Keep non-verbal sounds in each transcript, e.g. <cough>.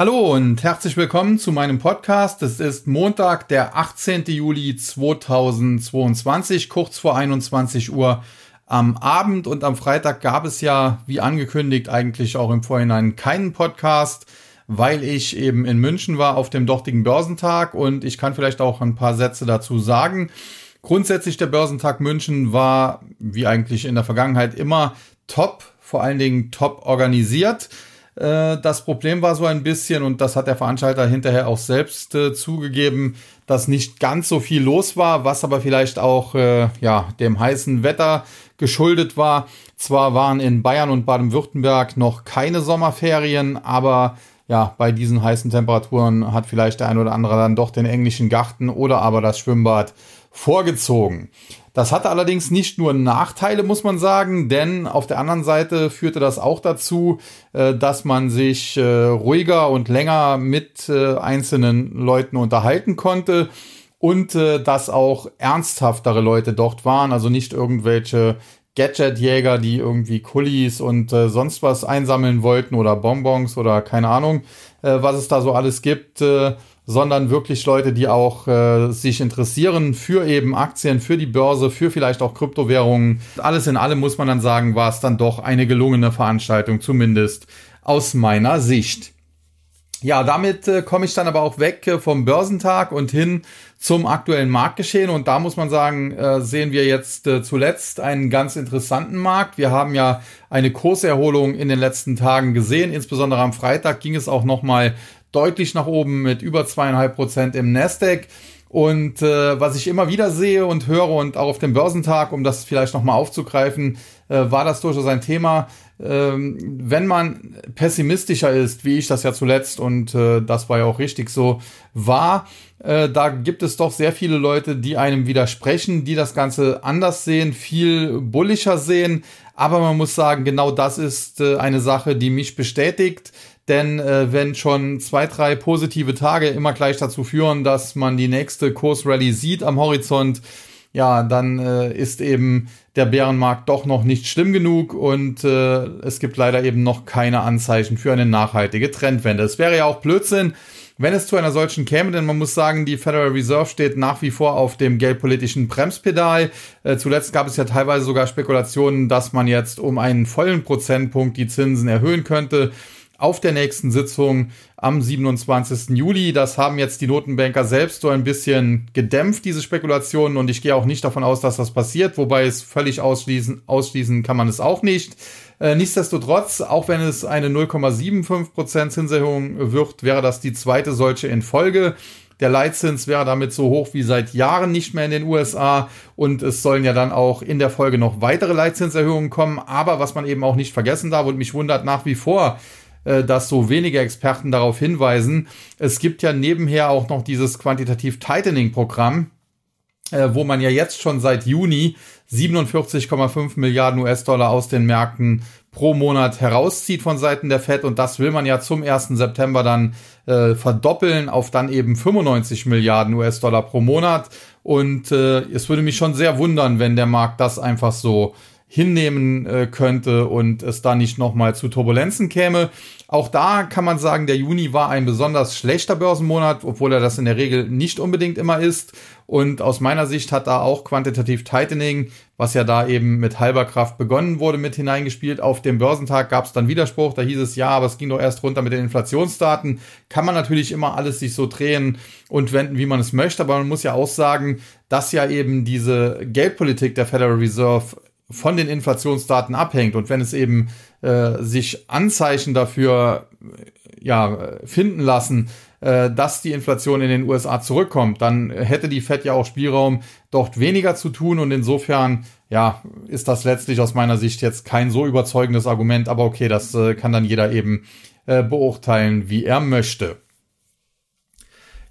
Hallo und herzlich willkommen zu meinem Podcast. Es ist Montag, der 18. Juli 2022, kurz vor 21 Uhr am Abend. Und am Freitag gab es ja, wie angekündigt, eigentlich auch im Vorhinein keinen Podcast, weil ich eben in München war auf dem dortigen Börsentag. Und ich kann vielleicht auch ein paar Sätze dazu sagen. Grundsätzlich der Börsentag München war, wie eigentlich in der Vergangenheit immer, top, vor allen Dingen top organisiert. Äh, das Problem war so ein bisschen, und das hat der Veranstalter hinterher auch selbst äh, zugegeben, dass nicht ganz so viel los war, was aber vielleicht auch äh, ja, dem heißen Wetter geschuldet war. Zwar waren in Bayern und Baden-Württemberg noch keine Sommerferien, aber ja, bei diesen heißen Temperaturen hat vielleicht der ein oder andere dann doch den englischen Garten oder aber das Schwimmbad vorgezogen. Das hatte allerdings nicht nur Nachteile, muss man sagen, denn auf der anderen Seite führte das auch dazu, äh, dass man sich äh, ruhiger und länger mit äh, einzelnen Leuten unterhalten konnte und dass auch ernsthaftere Leute dort waren, also nicht irgendwelche Gadgetjäger, die irgendwie Kullis und sonst was einsammeln wollten oder Bonbons oder keine Ahnung, was es da so alles gibt sondern wirklich Leute, die auch äh, sich interessieren für eben Aktien, für die Börse, für vielleicht auch Kryptowährungen. Alles in allem muss man dann sagen, war es dann doch eine gelungene Veranstaltung, zumindest aus meiner Sicht. Ja, damit äh, komme ich dann aber auch weg äh, vom Börsentag und hin zum aktuellen Marktgeschehen. Und da muss man sagen, äh, sehen wir jetzt äh, zuletzt einen ganz interessanten Markt. Wir haben ja eine Kurserholung in den letzten Tagen gesehen. Insbesondere am Freitag ging es auch nochmal deutlich nach oben mit über zweieinhalb Prozent im Nasdaq. Und äh, was ich immer wieder sehe und höre und auch auf dem Börsentag, um das vielleicht nochmal aufzugreifen, äh, war das durchaus ein Thema. Ähm, wenn man pessimistischer ist, wie ich das ja zuletzt, und äh, das war ja auch richtig so, war, äh, da gibt es doch sehr viele Leute, die einem widersprechen, die das Ganze anders sehen, viel bullischer sehen. Aber man muss sagen, genau das ist äh, eine Sache, die mich bestätigt. Denn äh, wenn schon zwei, drei positive Tage immer gleich dazu führen, dass man die nächste Kursrallye sieht am Horizont, ja, dann äh, ist eben der Bärenmarkt doch noch nicht schlimm genug und äh, es gibt leider eben noch keine Anzeichen für eine nachhaltige Trendwende. Es wäre ja auch Blödsinn, wenn es zu einer solchen käme, denn man muss sagen, die Federal Reserve steht nach wie vor auf dem geldpolitischen Bremspedal. Äh, zuletzt gab es ja teilweise sogar Spekulationen, dass man jetzt um einen vollen Prozentpunkt die Zinsen erhöhen könnte auf der nächsten Sitzung am 27. Juli. Das haben jetzt die Notenbanker selbst so ein bisschen gedämpft, diese Spekulationen. Und ich gehe auch nicht davon aus, dass das passiert, wobei es völlig ausschließen, ausschließen kann man es auch nicht. Äh, nichtsdestotrotz, auch wenn es eine 0,75% Zinserhöhung wird, wäre das die zweite solche in Folge. Der Leitzins wäre damit so hoch wie seit Jahren nicht mehr in den USA und es sollen ja dann auch in der Folge noch weitere Leitzinserhöhungen kommen. Aber was man eben auch nicht vergessen darf und mich wundert nach wie vor, dass so wenige Experten darauf hinweisen. Es gibt ja nebenher auch noch dieses Quantitativ Tightening Programm, äh, wo man ja jetzt schon seit Juni 47,5 Milliarden US-Dollar aus den Märkten pro Monat herauszieht von Seiten der Fed und das will man ja zum 1. September dann äh, verdoppeln auf dann eben 95 Milliarden US-Dollar pro Monat und äh, es würde mich schon sehr wundern, wenn der Markt das einfach so hinnehmen äh, könnte und es da nicht nochmal zu Turbulenzen käme. Auch da kann man sagen, der Juni war ein besonders schlechter Börsenmonat, obwohl er das in der Regel nicht unbedingt immer ist. Und aus meiner Sicht hat da auch quantitativ Tightening, was ja da eben mit halber Kraft begonnen wurde, mit hineingespielt. Auf dem Börsentag gab es dann Widerspruch, da hieß es ja, aber es ging doch erst runter mit den Inflationsdaten. Kann man natürlich immer alles sich so drehen und wenden, wie man es möchte, aber man muss ja auch sagen, dass ja eben diese Geldpolitik der Federal Reserve von den Inflationsdaten abhängt. Und wenn es eben äh, sich Anzeichen dafür ja, finden lassen, äh, dass die Inflation in den USA zurückkommt, dann hätte die Fed ja auch Spielraum, dort weniger zu tun. Und insofern, ja, ist das letztlich aus meiner Sicht jetzt kein so überzeugendes Argument. Aber okay, das äh, kann dann jeder eben äh, beurteilen, wie er möchte.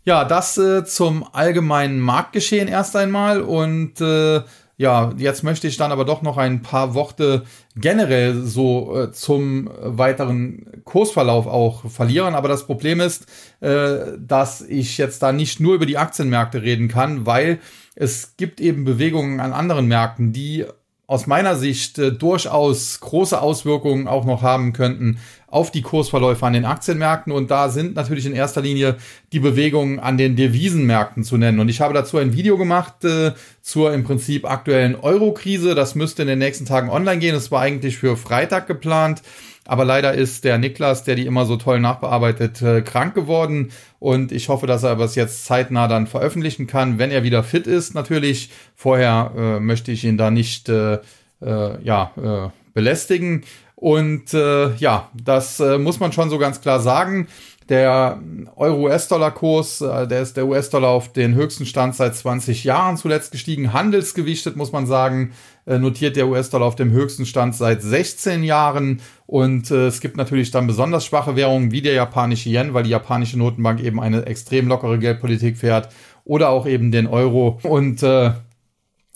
Ja, das äh, zum allgemeinen Marktgeschehen erst einmal und äh, ja, jetzt möchte ich dann aber doch noch ein paar Worte generell so äh, zum weiteren Kursverlauf auch verlieren. Aber das Problem ist, äh, dass ich jetzt da nicht nur über die Aktienmärkte reden kann, weil es gibt eben Bewegungen an anderen Märkten, die aus meiner Sicht äh, durchaus große Auswirkungen auch noch haben könnten auf die Kursverläufe an den Aktienmärkten. Und da sind natürlich in erster Linie die Bewegungen an den Devisenmärkten zu nennen. Und ich habe dazu ein Video gemacht äh, zur im Prinzip aktuellen Euro-Krise. Das müsste in den nächsten Tagen online gehen. Es war eigentlich für Freitag geplant. Aber leider ist der Niklas, der die immer so toll nachbearbeitet, äh, krank geworden. Und ich hoffe, dass er das jetzt zeitnah dann veröffentlichen kann, wenn er wieder fit ist. Natürlich, vorher äh, möchte ich ihn da nicht äh, äh, ja, äh, belästigen. Und äh, ja, das äh, muss man schon so ganz klar sagen. Der Euro-US-Dollar-Kurs, äh, der ist der US-Dollar auf den höchsten Stand seit 20 Jahren zuletzt gestiegen. Handelsgewichtet muss man sagen, äh, notiert der US-Dollar auf dem höchsten Stand seit 16 Jahren. Und äh, es gibt natürlich dann besonders schwache Währungen wie der japanische Yen, weil die japanische Notenbank eben eine extrem lockere Geldpolitik fährt. Oder auch eben den Euro. Und äh,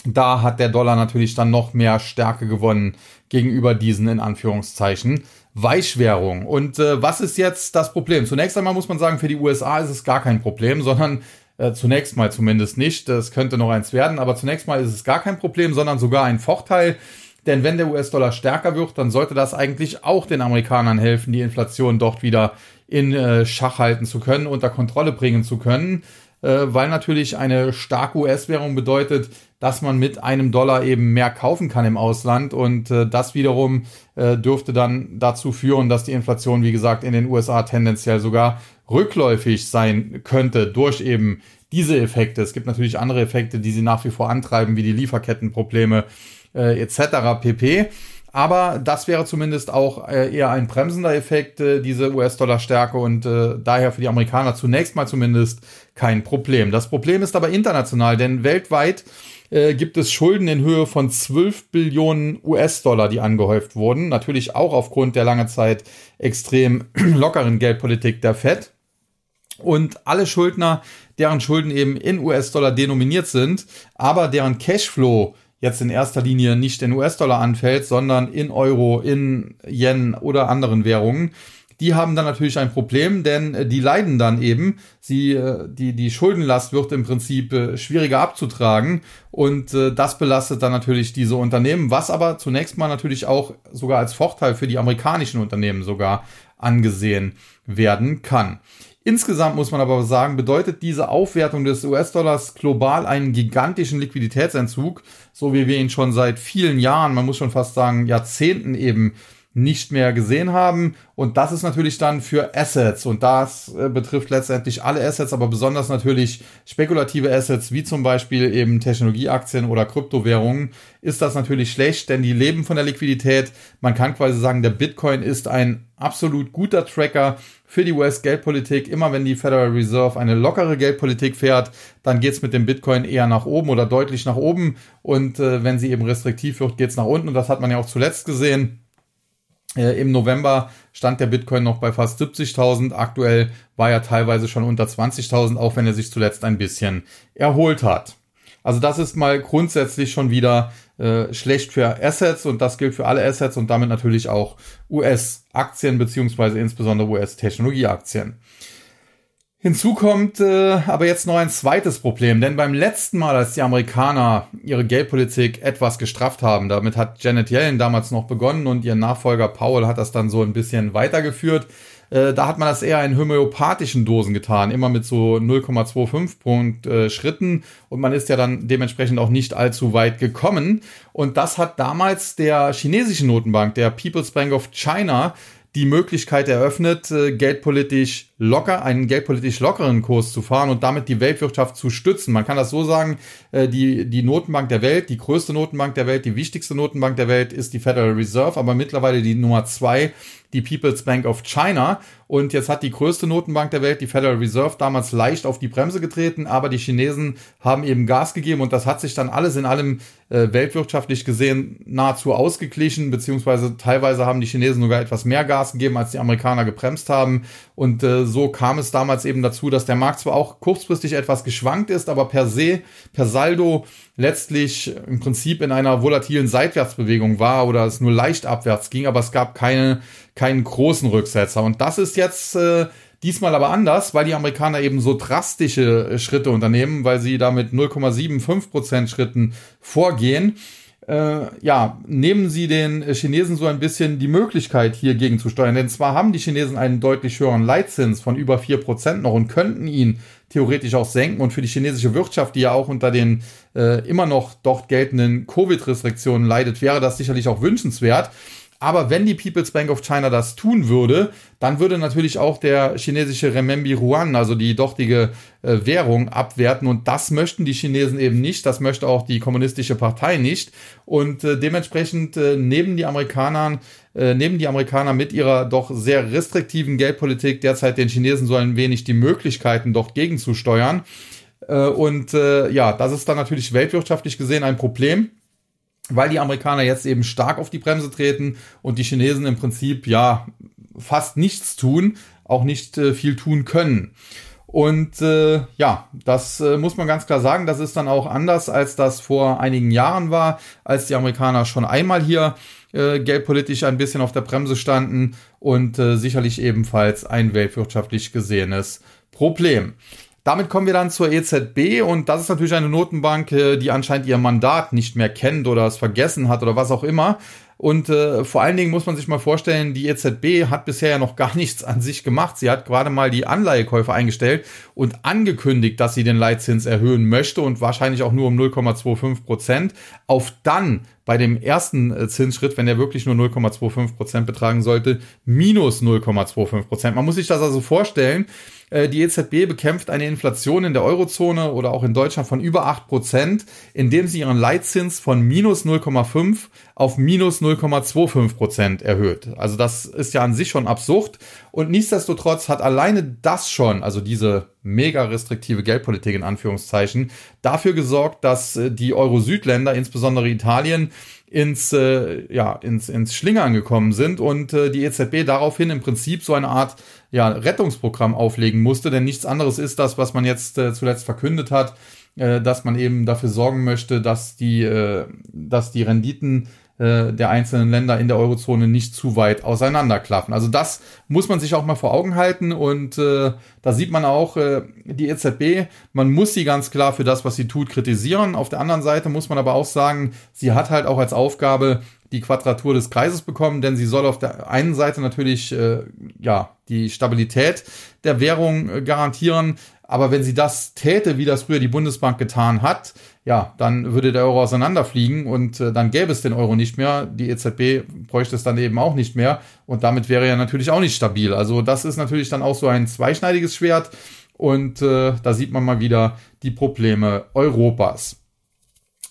da hat der Dollar natürlich dann noch mehr Stärke gewonnen gegenüber diesen in Anführungszeichen Weichwährung. Und äh, was ist jetzt das Problem? Zunächst einmal muss man sagen, für die USA ist es gar kein Problem, sondern äh, zunächst mal zumindest nicht. Das könnte noch eins werden, aber zunächst mal ist es gar kein Problem, sondern sogar ein Vorteil. Denn wenn der US-Dollar stärker wird, dann sollte das eigentlich auch den Amerikanern helfen, die Inflation dort wieder in äh, Schach halten zu können, unter Kontrolle bringen zu können, äh, weil natürlich eine starke US-Währung bedeutet, dass man mit einem Dollar eben mehr kaufen kann im Ausland und äh, das wiederum äh, dürfte dann dazu führen, dass die Inflation, wie gesagt, in den USA tendenziell sogar rückläufig sein könnte durch eben diese Effekte. Es gibt natürlich andere Effekte, die sie nach wie vor antreiben, wie die Lieferkettenprobleme äh, etc. pp. Aber das wäre zumindest auch äh, eher ein bremsender Effekt, äh, diese US-Dollar-Stärke und äh, daher für die Amerikaner zunächst mal zumindest kein Problem. Das Problem ist aber international, denn weltweit äh, gibt es Schulden in Höhe von 12 Billionen US-Dollar, die angehäuft wurden. Natürlich auch aufgrund der lange Zeit extrem <clears throat> lockeren Geldpolitik der Fed. Und alle Schuldner, deren Schulden eben in US-Dollar denominiert sind, aber deren Cashflow jetzt in erster Linie nicht in US-Dollar anfällt, sondern in Euro, in Yen oder anderen Währungen, die haben dann natürlich ein Problem, denn äh, die leiden dann eben. Sie, äh, die, die Schuldenlast wird im Prinzip äh, schwieriger abzutragen und das belastet dann natürlich diese Unternehmen, was aber zunächst mal natürlich auch sogar als Vorteil für die amerikanischen Unternehmen sogar angesehen werden kann. Insgesamt muss man aber sagen, bedeutet diese Aufwertung des US-Dollars global einen gigantischen Liquiditätsentzug, so wie wir ihn schon seit vielen Jahren, man muss schon fast sagen Jahrzehnten eben nicht mehr gesehen haben. Und das ist natürlich dann für Assets. Und das äh, betrifft letztendlich alle Assets, aber besonders natürlich spekulative Assets, wie zum Beispiel eben Technologieaktien oder Kryptowährungen, ist das natürlich schlecht, denn die leben von der Liquidität. Man kann quasi sagen, der Bitcoin ist ein absolut guter Tracker für die US-Geldpolitik. Immer wenn die Federal Reserve eine lockere Geldpolitik fährt, dann geht's mit dem Bitcoin eher nach oben oder deutlich nach oben. Und äh, wenn sie eben restriktiv wird, geht's nach unten. Und das hat man ja auch zuletzt gesehen. Äh, Im November stand der Bitcoin noch bei fast 70.000. Aktuell war er teilweise schon unter 20.000, auch wenn er sich zuletzt ein bisschen erholt hat. Also das ist mal grundsätzlich schon wieder äh, schlecht für Assets und das gilt für alle Assets und damit natürlich auch US-Aktien beziehungsweise insbesondere US-Technologieaktien. Hinzu kommt äh, aber jetzt noch ein zweites Problem, denn beim letzten Mal, als die Amerikaner ihre Geldpolitik etwas gestrafft haben, damit hat Janet Yellen damals noch begonnen und ihr Nachfolger Powell hat das dann so ein bisschen weitergeführt. Äh, da hat man das eher in homöopathischen Dosen getan, immer mit so 0,25 Punkt äh, Schritten und man ist ja dann dementsprechend auch nicht allzu weit gekommen. Und das hat damals der chinesischen Notenbank, der People's Bank of China, die Möglichkeit eröffnet, äh, geldpolitisch locker, einen geldpolitisch lockeren Kurs zu fahren und damit die Weltwirtschaft zu stützen. Man kann das so sagen, äh, die, die Notenbank der Welt, die größte Notenbank der Welt, die wichtigste Notenbank der Welt ist die Federal Reserve, aber mittlerweile die Nummer zwei, die People's Bank of China. Und jetzt hat die größte Notenbank der Welt, die Federal Reserve, damals leicht auf die Bremse getreten, aber die Chinesen haben eben Gas gegeben und das hat sich dann alles in allem äh, weltwirtschaftlich gesehen nahezu ausgeglichen, beziehungsweise teilweise haben die Chinesen sogar etwas mehr Gas gegeben, als die Amerikaner gebremst haben. Und äh, so kam es damals eben dazu, dass der Markt zwar auch kurzfristig etwas geschwankt ist, aber per se, per Saldo letztlich im Prinzip in einer volatilen Seitwärtsbewegung war oder es nur leicht abwärts ging, aber es gab keine, keinen großen Rücksetzer. Und das ist jetzt äh, Diesmal aber anders, weil die Amerikaner eben so drastische äh, Schritte unternehmen, weil sie da mit 0,75% Schritten vorgehen. Äh, ja, nehmen sie den Chinesen so ein bisschen die Möglichkeit, hier gegenzusteuern. Denn zwar haben die Chinesen einen deutlich höheren Leitzins von über vier Prozent noch und könnten ihn theoretisch auch senken. Und für die chinesische Wirtschaft, die ja auch unter den äh, immer noch dort geltenden Covid-Restriktionen leidet, wäre das sicherlich auch wünschenswert. Aber wenn die People's Bank of China das tun würde, dann würde natürlich auch der chinesische Renminbi Yuan, also die dortige äh, Währung, abwerten. Und das möchten die Chinesen eben nicht. Das möchte auch die kommunistische Partei nicht. Und äh, dementsprechend äh, neben die Amerikanern, äh, neben die Amerikaner mit ihrer doch sehr restriktiven Geldpolitik derzeit den Chinesen so ein wenig die Möglichkeiten, doch gegenzusteuern. Äh, und äh, ja, das ist dann natürlich weltwirtschaftlich gesehen ein Problem weil die Amerikaner jetzt eben stark auf die Bremse treten und die Chinesen im Prinzip ja fast nichts tun, auch nicht äh, viel tun können. Und äh, ja, das äh, muss man ganz klar sagen, das ist dann auch anders, als das vor einigen Jahren war, als die Amerikaner schon einmal hier äh, geldpolitisch ein bisschen auf der Bremse standen und äh, sicherlich ebenfalls ein weltwirtschaftlich gesehenes Problem. Damit kommen wir dann zur EZB und das ist natürlich eine Notenbank, äh, die anscheinend ihr Mandat nicht mehr kennt oder es vergessen hat oder was auch immer. Und äh, vor allen Dingen muss man sich mal vorstellen, die EZB hat bisher ja noch <laughs> gar nichts an sich gemacht. Sie hat gerade mal die Anleihekäufe eingestellt und angekündigt, dass sie den Leitzins erhöhen möchte und wahrscheinlich auch nur um 0,25 Prozent. Auf dann bei dem ersten äh, Zinsschritt, wenn der wirklich nur 0,25 Prozent betragen sollte, minus 0,25 Prozent. Man muss sich das also vorstellen. Äh, die EZB bekämpft eine Inflation in der Eurozone oder auch in Deutschland von über 8 Prozent, indem sie ihren Leitzins von minus 0,5 auf minus 0,25 Prozent erhöht. Also das ist ja an sich schon absurd. Und nichtsdestotrotz hat alleine das schon, also diese mega restriktive Geldpolitik in Anführungszeichen, dafür gesorgt, dass äh, die Euro-Südländer, insbesondere Italien, ins, äh, ja, ins, ins Schlingern gekommen sind und äh, die EZB daraufhin im Prinzip so eine Art ja, Rettungsprogramm auflegen musste, denn nichts anderes ist das, was man jetzt äh, zuletzt verkündet hat, äh, dass man eben dafür sorgen möchte, dass die, äh, dass die Renditen äh, der einzelnen Länder in der Eurozone nicht zu weit auseinanderklaffen. Also das muss man sich auch mal vor Augen halten und äh, da sieht man auch äh, die EZB, man muss sie ganz klar für das, was sie tut, kritisieren. Auf der anderen Seite muss man aber auch sagen, sie hat halt auch als Aufgabe die Quadratur des Kreises bekommen, denn sie soll auf der einen Seite natürlich äh, ja die Stabilität der Währung äh, garantieren, aber wenn sie das täte, wie das früher die Bundesbank getan hat, ja, dann würde der Euro auseinanderfliegen und äh, dann gäbe es den Euro nicht mehr. Die EZB bräuchte es dann eben auch nicht mehr und damit wäre er natürlich auch nicht stabil. Also das ist natürlich dann auch so ein zweischneidiges Schwert und äh, da sieht man mal wieder die Probleme Europas.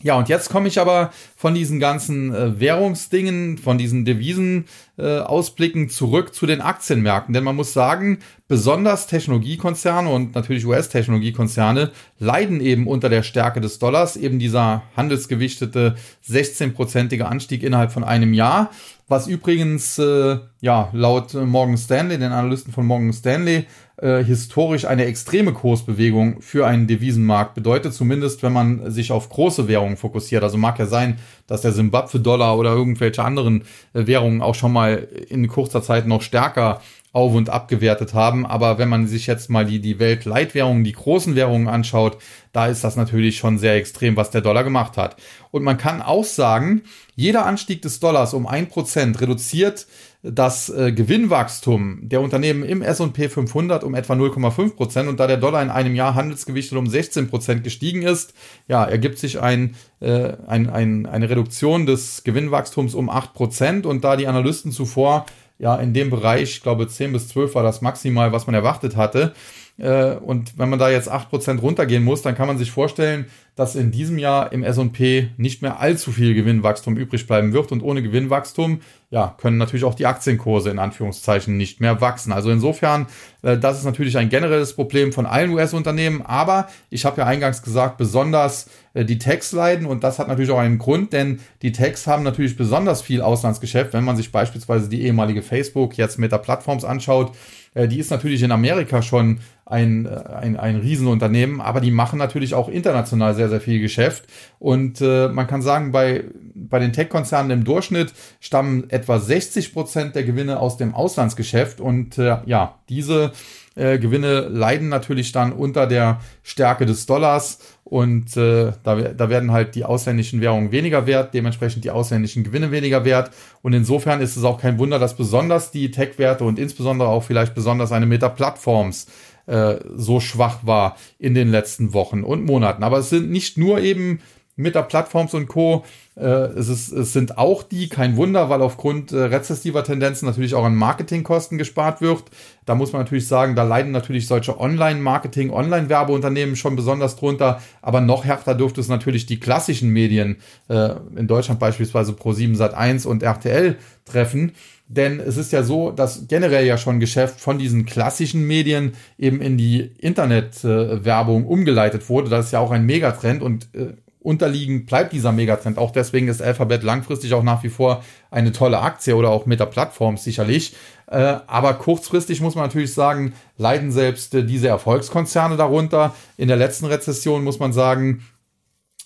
Ja, und jetzt komme ich aber von diesen ganzen äh, Währungsdingen, von diesen Devisenausblicken äh, zurück zu den Aktienmärkten. Denn man muss sagen, besonders Technologiekonzerne und natürlich US-Technologiekonzerne leiden eben unter der Stärke des Dollars, eben dieser handelsgewichtete 16-prozentige Anstieg innerhalb von einem Jahr. Was übrigens, äh, ja, laut Morgan Stanley, den Analysten von Morgan Stanley, äh, historisch eine extreme Kursbewegung für einen Devisenmarkt bedeutet, zumindest wenn man sich auf große Währungen fokussiert. Also mag ja sein, dass der Simbabwe-Dollar oder irgendwelche anderen äh, Währungen auch schon mal in kurzer Zeit noch stärker auf und abgewertet haben. Aber wenn man sich jetzt mal die, die Weltleitwährungen, die großen Währungen anschaut, da ist das natürlich schon sehr extrem, was der Dollar gemacht hat. Und man kann auch sagen, jeder Anstieg des Dollars um ein Prozent reduziert das äh, Gewinnwachstum der Unternehmen im S&P 500 um etwa 0,5 Prozent und da der Dollar in einem Jahr handelsgewichtet um 16 Prozent gestiegen ist, ja, ergibt sich ein, äh, ein, ein, eine Reduktion des Gewinnwachstums um 8 Prozent und da die Analysten zuvor ja in dem Bereich, ich glaube 10 bis 12 war das maximal, was man erwartet hatte. Äh, und wenn man da jetzt 8% runtergehen muss, dann kann man sich vorstellen, dass in diesem Jahr im S&P nicht mehr allzu viel Gewinnwachstum übrig bleiben wird. Und ohne Gewinnwachstum, ja, können natürlich auch die Aktienkurse in Anführungszeichen nicht mehr wachsen. Also insofern, äh, das ist natürlich ein generelles Problem von allen US-Unternehmen. Aber ich habe ja eingangs gesagt, besonders äh, die Techs leiden. Und das hat natürlich auch einen Grund, denn die Techs haben natürlich besonders viel Auslandsgeschäft. Wenn man sich beispielsweise die ehemalige Facebook jetzt mit der Plattforms anschaut, die ist natürlich in Amerika schon ein, äh, ein, ein Riesenunternehmen, aber die machen natürlich auch international sehr, sehr viel Geschäft. Und äh, man kann sagen, bei, bei den Tech-Konzernen im Durchschnitt stammen etwa 60 Prozent der Gewinne aus dem Auslandsgeschäft. Und äh, ja, diese Äh, Gewinne leiden natürlich dann unter der Stärke des Dollars und äh, da, da werden halt die ausländischen Währungen weniger wert, dementsprechend die ausländischen Gewinne weniger wert. Und insofern ist es auch kein Wunder, dass besonders die Tech-Werte und insbesondere auch vielleicht besonders eine Meta-Plattforms äh, so schwach war in den letzten Wochen und Monaten. Aber es sind nicht nur eben mit der Plattforms und Co. Äh, es, ist, es sind auch die, kein Wunder, weil aufgrund äh, rezessiver Tendenzen natürlich auch an Marketingkosten gespart wird. Da muss man natürlich sagen, da leiden natürlich solche Online-Marketing, Online-Werbeunternehmen schon besonders drunter. Aber noch härter dürfte es natürlich die klassischen Medien, äh, in Deutschland beispielsweise Pro7 Sat1 und RTL treffen. Denn es ist ja so, dass generell ja schon Geschäft von diesen klassischen Medien eben in die Internetwerbung umgeleitet wurde. Das ist ja auch ein Megatrend und äh, unterliegen bleibt dieser Megatrend. Auch deswegen ist Alphabet langfristig auch nach wie vor eine tolle Aktie oder auch mit der Plattform sicherlich. Äh, aber kurzfristig muss man natürlich sagen, leiden selbst äh, diese Erfolgskonzerne darunter. In der letzten Rezession muss man sagen,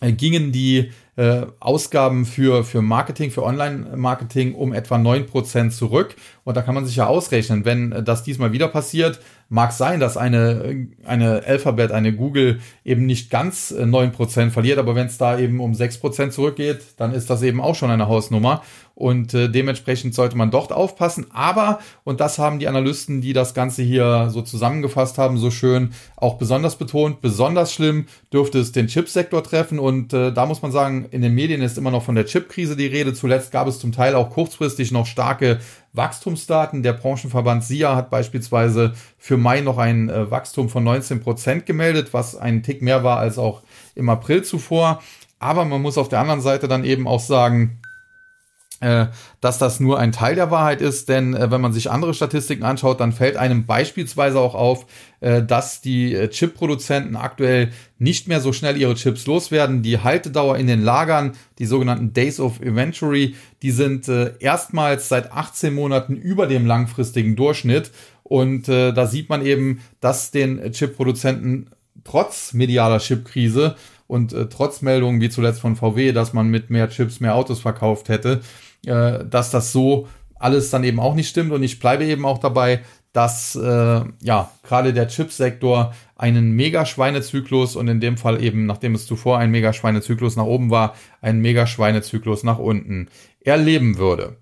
äh, gingen die Ausgaben für, für Marketing, für Online-Marketing um etwa neun Prozent zurück. Und da kann man sich ja ausrechnen, wenn das diesmal wieder passiert, mag sein, dass eine, eine Alphabet, eine Google eben nicht ganz neun Prozent verliert, aber wenn es da eben um sechs Prozent zurückgeht, dann ist das eben auch schon eine Hausnummer. Und äh, dementsprechend sollte man dort aufpassen. Aber, und das haben die Analysten, die das Ganze hier so zusammengefasst haben, so schön auch besonders betont, besonders schlimm dürfte es den Chipsektor treffen. Und äh, da muss man sagen, in den Medien ist immer noch von der Chipkrise die Rede. Zuletzt gab es zum Teil auch kurzfristig noch starke Wachstumsdaten. Der Branchenverband SIA hat beispielsweise für Mai noch ein äh, Wachstum von 19 Prozent gemeldet, was ein Tick mehr war als auch im April zuvor. Aber man muss auf der anderen Seite dann eben auch sagen, dass das nur ein Teil der Wahrheit ist, denn äh, wenn man sich andere Statistiken anschaut, dann fällt einem beispielsweise auch auf, äh, dass die Chip-Produzenten aktuell nicht mehr so schnell ihre Chips loswerden. Die Haltedauer in den Lagern, die sogenannten Days of Inventory, die sind erstmals seit 18 Monaten über dem langfristigen Durchschnitt. Und da sieht man eben, dass den Chip-Produzenten trotz medialer Chipkrise und äh, trotz Meldungen wie zuletzt von VW, dass man mit mehr Chips mehr Autos verkauft hätte, äh, dass das so alles dann eben auch nicht stimmt. Und ich bleibe eben auch dabei, dass äh, ja gerade der Chipsektor einen Mega-Schweinezyklus und in dem Fall eben, nachdem es zuvor ein Mega-Schweinezyklus nach oben war, einen Mega-Schweinezyklus nach unten erleben würde.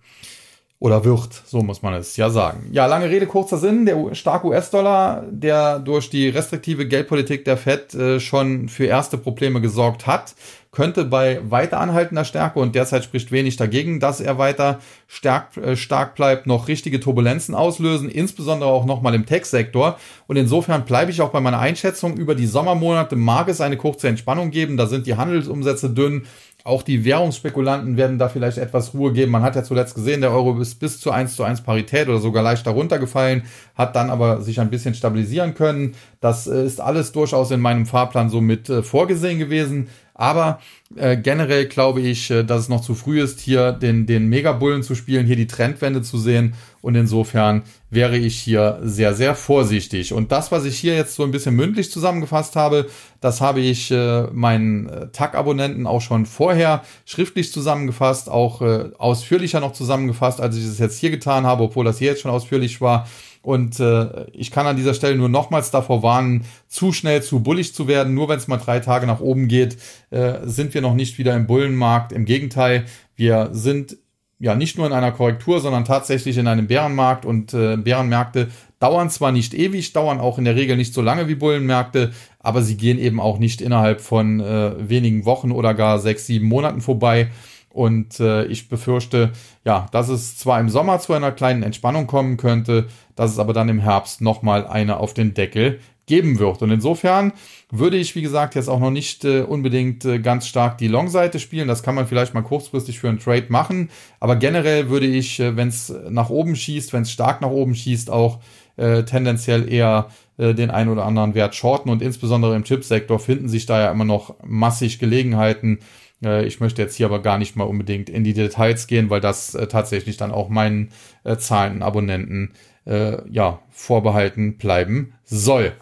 Oder wird, so muss man es ja sagen. Ja, lange Rede, kurzer Sinn. Der starke US-Dollar, der durch die restriktive Geldpolitik der Fed äh, schon für erste Probleme gesorgt hat, könnte bei weiter anhaltender Stärke und derzeit spricht wenig dagegen, dass er weiter stark, äh, stark bleibt, noch richtige Turbulenzen auslösen, insbesondere auch nochmal im Tech-Sektor. Und insofern bleibe ich auch bei meiner Einschätzung, über die Sommermonate mag es eine kurze Entspannung geben, da sind die Handelsumsätze dünn, auch die Währungsspekulanten werden da vielleicht etwas Ruhe geben. Man hat ja zuletzt gesehen, der Euro ist bis zu 1 zu 1 Parität oder sogar leicht darunter gefallen, hat dann aber sich ein bisschen stabilisieren können. Das äh, ist alles durchaus in meinem Fahrplan so mit äh, vorgesehen gewesen. Aber äh, generell glaube ich, äh, dass es noch zu früh ist, hier den, den Megabullen zu spielen, hier die Trendwende zu sehen. Und insofern wäre ich hier sehr, sehr vorsichtig. Und das, was ich hier jetzt so ein bisschen mündlich zusammengefasst habe, das habe ich äh, meinen äh, TAG-Abonnenten auch schon vorher schriftlich zusammengefasst, auch äh, ausführlicher noch zusammengefasst, als ich es jetzt hier getan habe, obwohl das hier jetzt schon ausführlich war. Und äh, ich kann an dieser Stelle nur nochmals davor warnen, zu schnell zu bullig zu werden. Nur wenn es mal drei Tage nach oben geht, äh, sind wir noch nicht wieder im Bullenmarkt. Im Gegenteil, wir sind ja nicht nur in einer Korrektur, sondern tatsächlich in einem Bärenmarkt. Und äh, Bärenmärkte dauern zwar nicht ewig, dauern auch in der Regel nicht so lange wie Bullenmärkte, aber sie gehen eben auch nicht innerhalb von äh, wenigen Wochen oder gar sechs, sieben Monaten vorbei. Und äh, ich befürchte, ja, dass es zwar im Sommer zu einer kleinen Entspannung kommen könnte, dass es aber dann im Herbst nochmal eine auf den Deckel geben wird. Und insofern würde ich, wie gesagt, jetzt auch noch nicht äh, unbedingt äh, ganz stark die Long-Seite spielen. Das kann man vielleicht mal kurzfristig für einen Trade machen. Aber generell würde ich, äh, wenn es nach oben schießt, wenn es stark nach oben schießt, auch äh, tendenziell eher äh, den ein oder anderen Wert shorten. Und insbesondere im Chipsektor finden sich da ja immer noch massig Gelegenheiten, ich möchte jetzt hier aber gar nicht mal unbedingt in die Details gehen, weil das äh, tatsächlich dann auch meinen äh, zahlenden Abonnenten äh, ja, vorbehalten bleiben soll.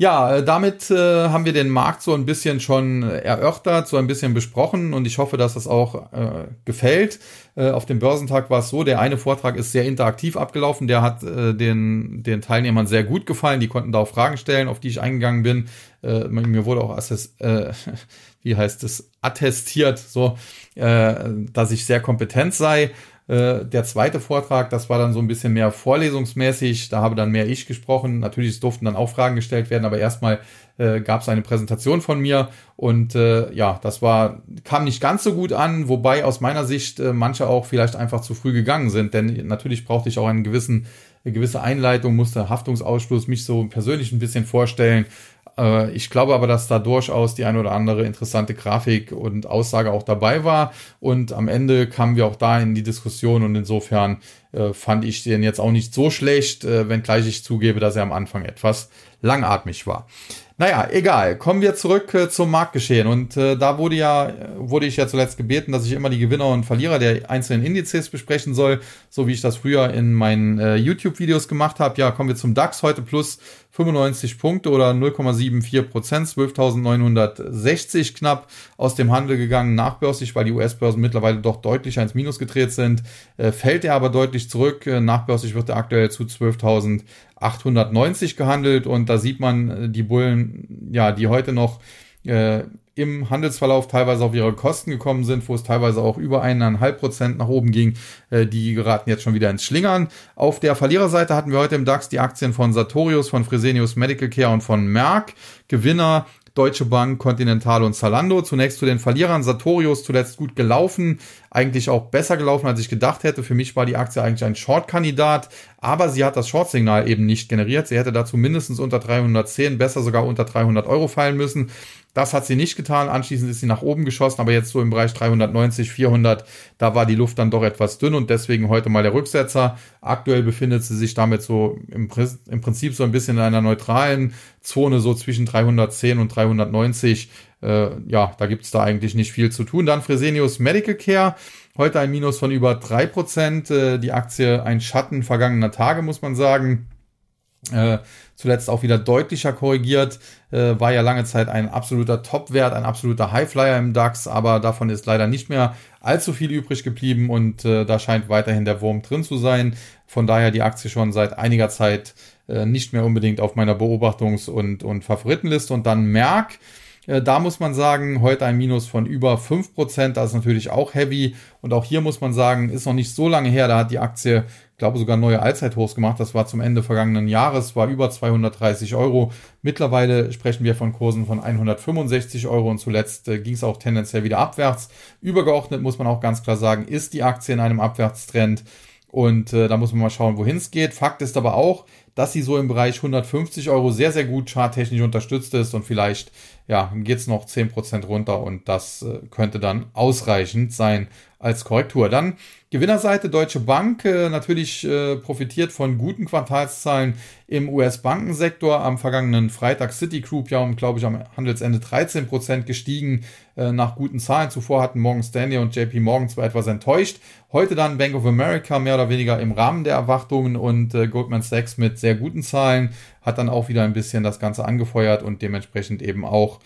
Ja, äh, damit äh, haben wir den Markt so ein bisschen schon erörtert, so ein bisschen besprochen und ich hoffe, dass das auch äh, gefällt. Äh, auf dem Börsentag war es so, der eine Vortrag ist sehr interaktiv abgelaufen, der hat äh, den, den Teilnehmern sehr gut gefallen, die konnten da auch Fragen stellen, auf die ich eingegangen bin. Äh, mir wurde auch assess äh, wie heißt es, attestiert, so, äh, dass ich sehr kompetent sei. Äh, der zweite Vortrag, das war dann so ein bisschen mehr vorlesungsmäßig, da habe dann mehr ich gesprochen. Natürlich durften dann auch Fragen gestellt werden, aber erstmal äh, gab es eine Präsentation von mir und äh, ja, das war kam nicht ganz so gut an, wobei aus meiner Sicht äh, manche auch vielleicht einfach zu früh gegangen sind, denn natürlich brauchte ich auch einen gewissen eine gewisse Einleitung, musste Haftungsausschluss mich so persönlich ein bisschen vorstellen äh, ich glaube aber, dass da durchaus die eine oder andere interessante Grafik und Aussage auch dabei war. Und am Ende kamen wir auch da in die Diskussion und insofern äh, fand ich den jetzt auch nicht so schlecht, äh, wenngleich ich zugebe, dass er am Anfang etwas langatmig war. Naja, egal. Kommen wir zurück äh, zum Marktgeschehen. Und äh, da wurde ja, wurde ich ja zuletzt gebeten, dass ich immer die Gewinner und Verlierer der einzelnen Indizes besprechen soll, so wie ich das früher in meinen äh, YouTube-Videos gemacht habe. Ja, kommen wir zum DAX heute plus 95 Punkte oder 0,74 Prozent, 12.960 knapp aus dem Handel gegangen, nachbörslich, weil die US-Börsen mittlerweile doch deutlich ans Minus gedreht sind. Äh, fällt er aber deutlich zurück. Äh, nachbörslich wird er aktuell zu 12.000 890 gehandelt und da sieht man äh, die Bullen, ja, die heute noch im Handelsverlauf teilweise auf ihre Kosten gekommen sind, wo es teilweise auch über eineinhalb Prozent nach oben ging, äh, die geraten jetzt schon wieder ins Schlingern. Auf der Verliererseite hatten wir heute im DAX die Aktien von Sartorius, von Fresenius Medical Care und von Merck. Gewinner Deutsche Bank, Continental und Zalando. Zunächst zu den Verlierern. Sartorius zuletzt gut gelaufen, eigentlich auch besser gelaufen, als ich gedacht hätte. Für mich war die Aktie eigentlich ein Short-Kandidat, aber sie hat das Short-Signal eben nicht generiert. Sie hätte dazu mindestens unter 310, besser sogar unter 300 Euro fallen müssen. Das hat sie nicht getan. Anschließend ist sie nach oben geschossen, aber jetzt so im Bereich 390, 400, da war die Luft dann doch etwas dünn und deswegen heute mal der Rücksetzer. Aktuell befindet sie sich damit so im, im Prinzip so ein bisschen in einer neutralen Zone, so zwischen 310 und 390. Äh, ja, da gibt's da eigentlich nicht viel zu tun. Dann Fresenius Medical Care. Heute ein Minus von über drei Prozent. Äh, die Aktie ein Schatten vergangener Tage, muss man sagen. Äh, zuletzt auch wieder deutlicher korrigiert, äh, war ja lange Zeit ein absoluter Top-Wert, ein absoluter Highflyer im DAX, aber davon ist leider nicht mehr allzu viel übrig geblieben und äh, da scheint weiterhin der Wurm drin zu sein. Von daher die Aktie schon seit einiger Zeit äh, nicht mehr unbedingt auf meiner Beobachtungs- und, und Favoritenliste und dann Merck. Äh, da muss man sagen, heute ein Minus von über 5%, das ist natürlich auch heavy. Und auch hier muss man sagen, ist noch nicht so lange her, da hat die Aktie glaube sogar neue Allzeithochs gemacht. Das war zum Ende vergangenen Jahres, war über 230 Euro. Mittlerweile sprechen wir von Kursen von 165 Euro und zuletzt äh, ging es auch tendenziell wieder abwärts. Übergeordnet muss man auch ganz klar sagen, ist die Aktie in einem Abwärtstrend. Und äh, da muss man mal schauen, wohin es geht. Fakt ist aber auch, dass sie so im Bereich 150 Euro sehr, sehr gut charttechnisch unterstützt ist und vielleicht ja, geht es noch 10% runter und das äh, könnte dann ausreichend sein als Korrektur. Dann Gewinnerseite Deutsche Bank äh, natürlich äh, profitiert von guten Quartalszahlen im US-Bankensektor. Am vergangenen Freitag Citigroup ja um, glaube ich, am Handelsende 13 Prozent gestiegen äh, nach guten Zahlen. Zuvor hatten Morgan Stanley und JP Morgan zwar etwas enttäuscht. Heute dann Bank of America mehr oder weniger im Rahmen der Erwartungen und äh, Goldman Sachs mit sehr guten Zahlen hat dann auch wieder ein bisschen das Ganze angefeuert und dementsprechend eben auch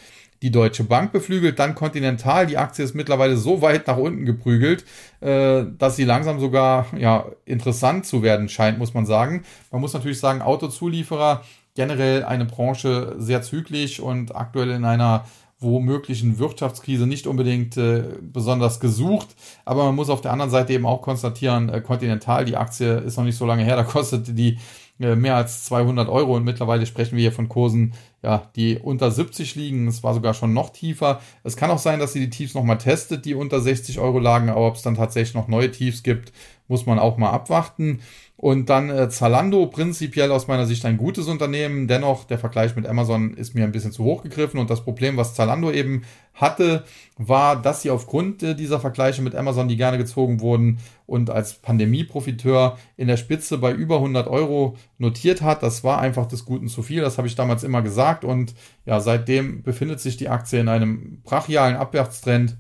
die Deutsche Bank beflügelt, dann Continental. Die Aktie ist mittlerweile so weit nach unten geprügelt, äh, dass sie langsam sogar ja, interessant zu werden scheint, muss man sagen. Man muss natürlich sagen, Autozulieferer generell eine Branche sehr zügig und aktuell in einer womöglichen Wirtschaftskrise nicht unbedingt äh, besonders gesucht. Aber man muss auf der anderen Seite eben auch konstatieren, äh, Continental, die Aktie ist noch nicht so lange her, da kostet die mehr als 200 Euro und mittlerweile sprechen wir hier von Kursen, ja, die unter 70 liegen. Es war sogar schon noch tiefer. Es kann auch sein, dass sie die Tiefs nochmal testet, die unter 60 Euro lagen, aber ob es dann tatsächlich noch neue Tiefs gibt, muss man auch mal abwarten. Und dann äh, Zalando, prinzipiell aus meiner Sicht ein gutes Unternehmen. Dennoch, der Vergleich mit Amazon ist mir ein bisschen zu hoch gegriffen. Und das Problem, was Zalando eben hatte, war, dass sie aufgrund äh, dieser Vergleiche mit Amazon, die gerne gezogen wurden und als Pandemie-Profiteur in der Spitze bei über 100 Euro notiert hat. Das war einfach des Guten zu viel. Das habe ich damals immer gesagt. Und ja, seitdem befindet sich die Aktie in einem brachialen Abwärtstrend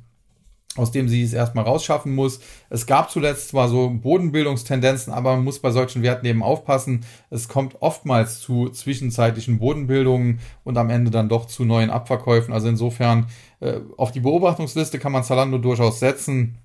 aus dem sie es erstmal rausschaffen muss. Es gab zuletzt zwar so Bodenbildungstendenzen, aber man muss bei solchen Werten eben aufpassen. Es kommt oftmals zu zwischenzeitlichen Bodenbildungen und am Ende dann doch zu neuen Abverkäufen. Also insofern äh, auf die Beobachtungsliste kann man Zalando durchaus setzen.